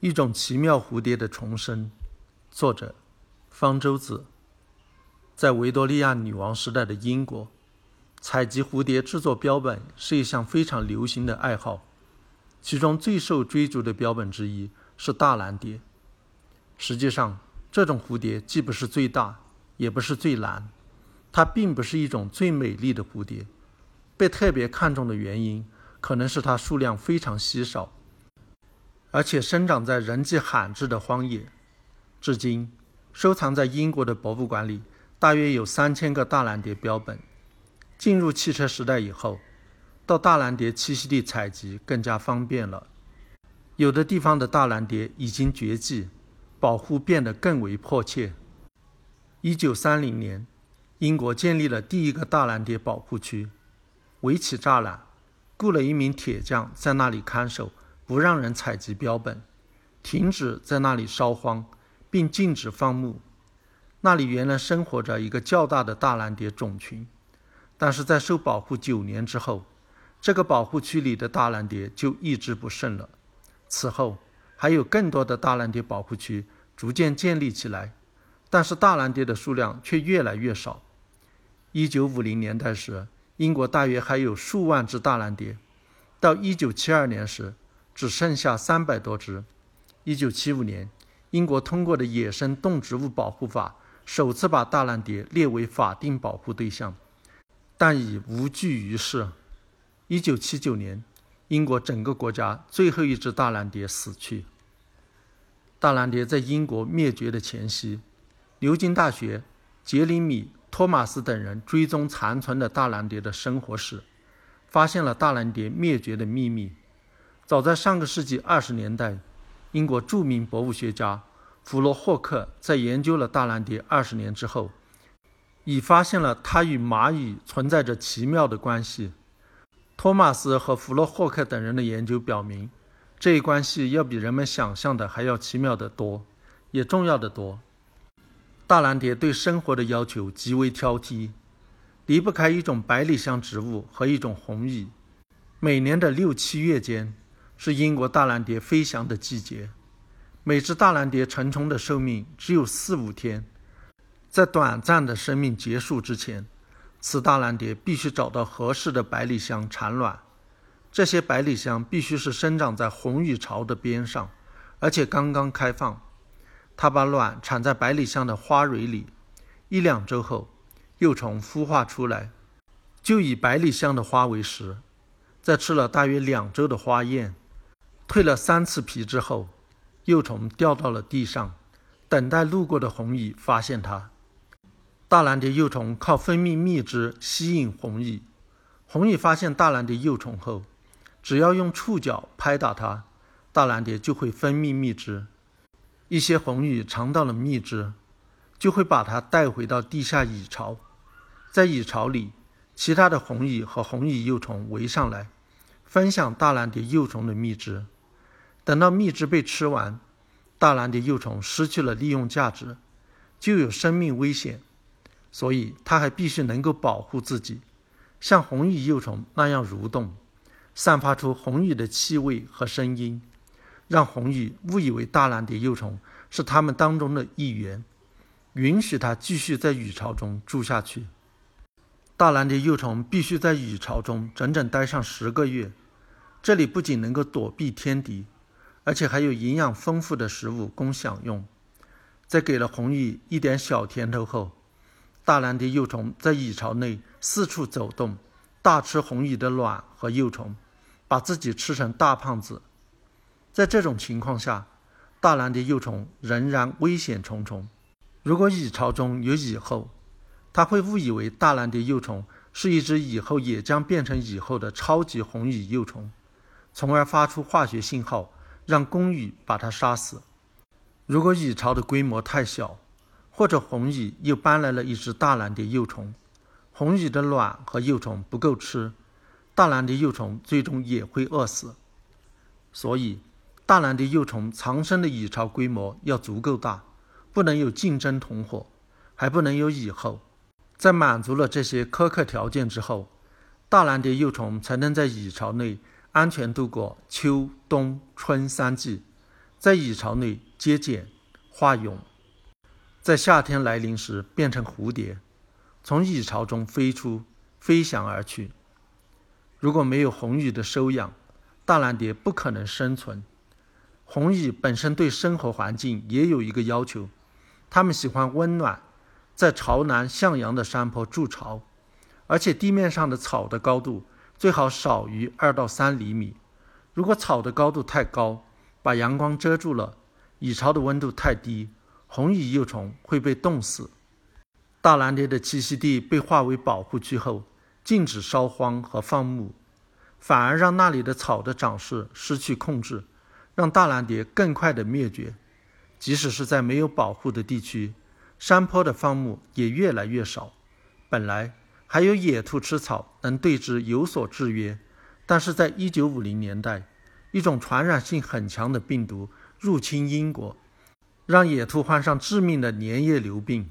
一种奇妙蝴蝶的重生。作者：方舟子。在维多利亚女王时代的英国，采集蝴蝶制作标本是一项非常流行的爱好。其中最受追逐的标本之一是大蓝蝶。实际上，这种蝴蝶既不是最大，也不是最蓝，它并不是一种最美丽的蝴蝶。被特别看重的原因，可能是它数量非常稀少，而且生长在人迹罕至的荒野。至今，收藏在英国的博物馆里大约有三千个大蓝蝶标本。进入汽车时代以后，到大蓝蝶栖息地采集更加方便了。有的地方的大蓝蝶已经绝迹，保护变得更为迫切。一九三零年，英国建立了第一个大蓝蝶保护区。围起栅栏，雇了一名铁匠在那里看守，不让人采集标本，停止在那里烧荒，并禁止放牧。那里原来生活着一个较大的大蓝蝶种群，但是在受保护九年之后，这个保护区里的大蓝蝶就一蹶不剩了。此后，还有更多的大蓝蝶保护区逐渐建立起来，但是大蓝蝶的数量却越来越少。一九五零年代时，英国大约还有数万只大蓝蝶，到一九七二年时，只剩下300多只。1975年，英国通过的《野生动植物保护法》首次把大蓝蝶列为法定保护对象，但已无济于事。1979年，英国整个国家最后一只大蓝蝶死去。大蓝蝶在英国灭绝的前夕，牛津大学杰里米。托马斯等人追踪残存的大蓝蝶的生活史，发现了大蓝蝶灭绝的秘密。早在上个世纪二十年代，英国著名博物学家弗洛霍克在研究了大蓝蝶二十年之后，已发现了它与蚂蚁存在着奇妙的关系。托马斯和弗洛霍克等人的研究表明，这一关系要比人们想象的还要奇妙得多，也重要得多。大蓝蝶对生活的要求极为挑剔，离不开一种百里香植物和一种红蚁。每年的六七月间是英国大蓝蝶飞翔的季节。每只大蓝蝶成虫的寿命只有四五天，在短暂的生命结束之前，此大蓝蝶必须找到合适的百里香产卵。这些百里香必须是生长在红蚁巢的边上，而且刚刚开放。它把卵产在百里香的花蕊里，一两周后，幼虫孵化出来，就以百里香的花为食。在吃了大约两周的花宴，蜕了三次皮之后，幼虫掉到了地上，等待路过的红蚁发现它。大蓝蝶幼虫靠分泌蜜汁吸引红蚁，红蚁发现大蓝蝶幼虫后，只要用触角拍打它，大蓝蝶就会分泌蜜汁。一些红蚁尝到了蜜汁，就会把它带回到地下蚁巢，在蚁巢里，其他的红蚁和红蚁幼虫围上来，分享大蓝蝶幼虫的蜜汁。等到蜜汁被吃完，大蓝蝶幼虫失去了利用价值，就有生命危险，所以它还必须能够保护自己，像红蚁幼虫那样蠕动，散发出红蚁的气味和声音。让红蚁误以为大蓝蝶幼虫是它们当中的一员，允许它继续在蚁巢中住下去。大蓝蝶幼虫必须在蚁巢中整整待上十个月，这里不仅能够躲避天敌，而且还有营养丰富的食物供享用。在给了红蚁一点小甜头后，大蓝蝶幼虫在蚁巢内四处走动，大吃红蚁的卵和幼虫，把自己吃成大胖子。在这种情况下，大蓝蝶幼虫仍然危险重重。如果蚁巢中有蚁后，它会误以为大蓝蝶幼虫是一只以后也将变成蚁后的超级红蚁幼虫，从而发出化学信号，让公蚁把它杀死。如果蚁巢的规模太小，或者红蚁又搬来了一只大蓝蝶幼虫，红蚁的卵和幼虫不够吃，大蓝蝶幼虫最终也会饿死。所以。大蓝蝶幼虫藏身的蚁巢规模要足够大，不能有竞争同伙，还不能有蚁后。在满足了这些苛刻条件之后，大蓝蝶幼虫才能在蚁巢内安全度过秋冬春三季，在蚁巢内结茧、化蛹，在夏天来临时变成蝴蝶，从蚁巢中飞出，飞翔而去。如果没有红蚁的收养，大蓝蝶不可能生存。红蚁本身对生活环境也有一个要求，它们喜欢温暖，在朝南向阳的山坡筑巢，而且地面上的草的高度最好少于二到三厘米。如果草的高度太高，把阳光遮住了，蚁巢的温度太低，红蚁幼虫会被冻死。大蓝蝶的栖息地被划为保护区后，禁止烧荒和放牧，反而让那里的草的长势失去控制，让大蓝蝶更快的灭绝。即使是在没有保护的地区，山坡的放牧也越来越少。本来还有野兔吃草能对之有所制约，但是在一九五零年代。一种传染性很强的病毒入侵英国，让野兔患上致命的粘液瘤病，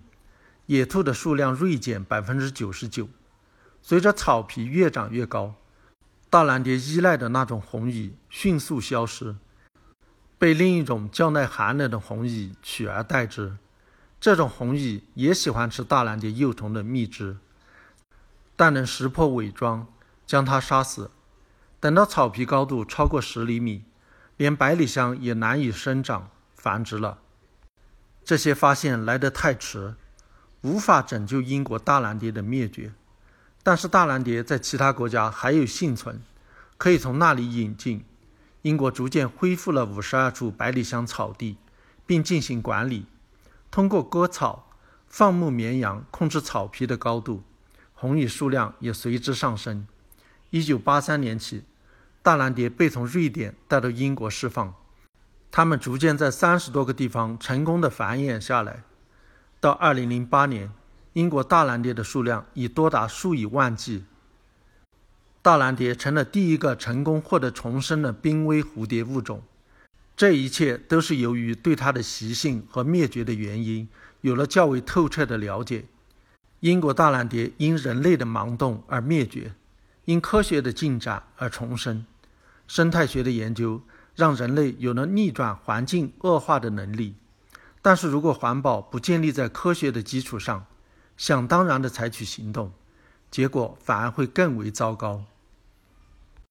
野兔的数量锐减百分之九十九。随着草皮越长越高，大蓝蝶依赖的那种红蚁迅速消失，被另一种较耐寒冷的红蚁取而代之。这种红蚁也喜欢吃大蓝蝶幼虫的蜜汁，但能识破伪装，将它杀死。等到草皮高度超过十厘米，连百里香也难以生长繁殖了。这些发现来得太迟，无法拯救英国大蓝蝶的灭绝。但是大蓝蝶在其他国家还有幸存，可以从那里引进。英国逐渐恢复了五十二处百里香草地，并进行管理，通过割草、放牧绵羊控制草皮的高度，红蚁数量也随之上升。一九八三年起，大蓝蝶被从瑞典带到英国释放，它们逐渐在三十多个地方成功的繁衍下来。到二零零八年，英国大蓝蝶的数量已多达数以万计。大蓝蝶成了第一个成功获得重生的濒危蝴蝶物种。这一切都是由于对它的习性和灭绝的原因有了较为透彻的了解。英国大蓝蝶因人类的盲动而灭绝。因科学的进展而重生，生态学的研究让人类有了逆转环境恶化的能力。但是如果环保不建立在科学的基础上，想当然的采取行动，结果反而会更为糟糕。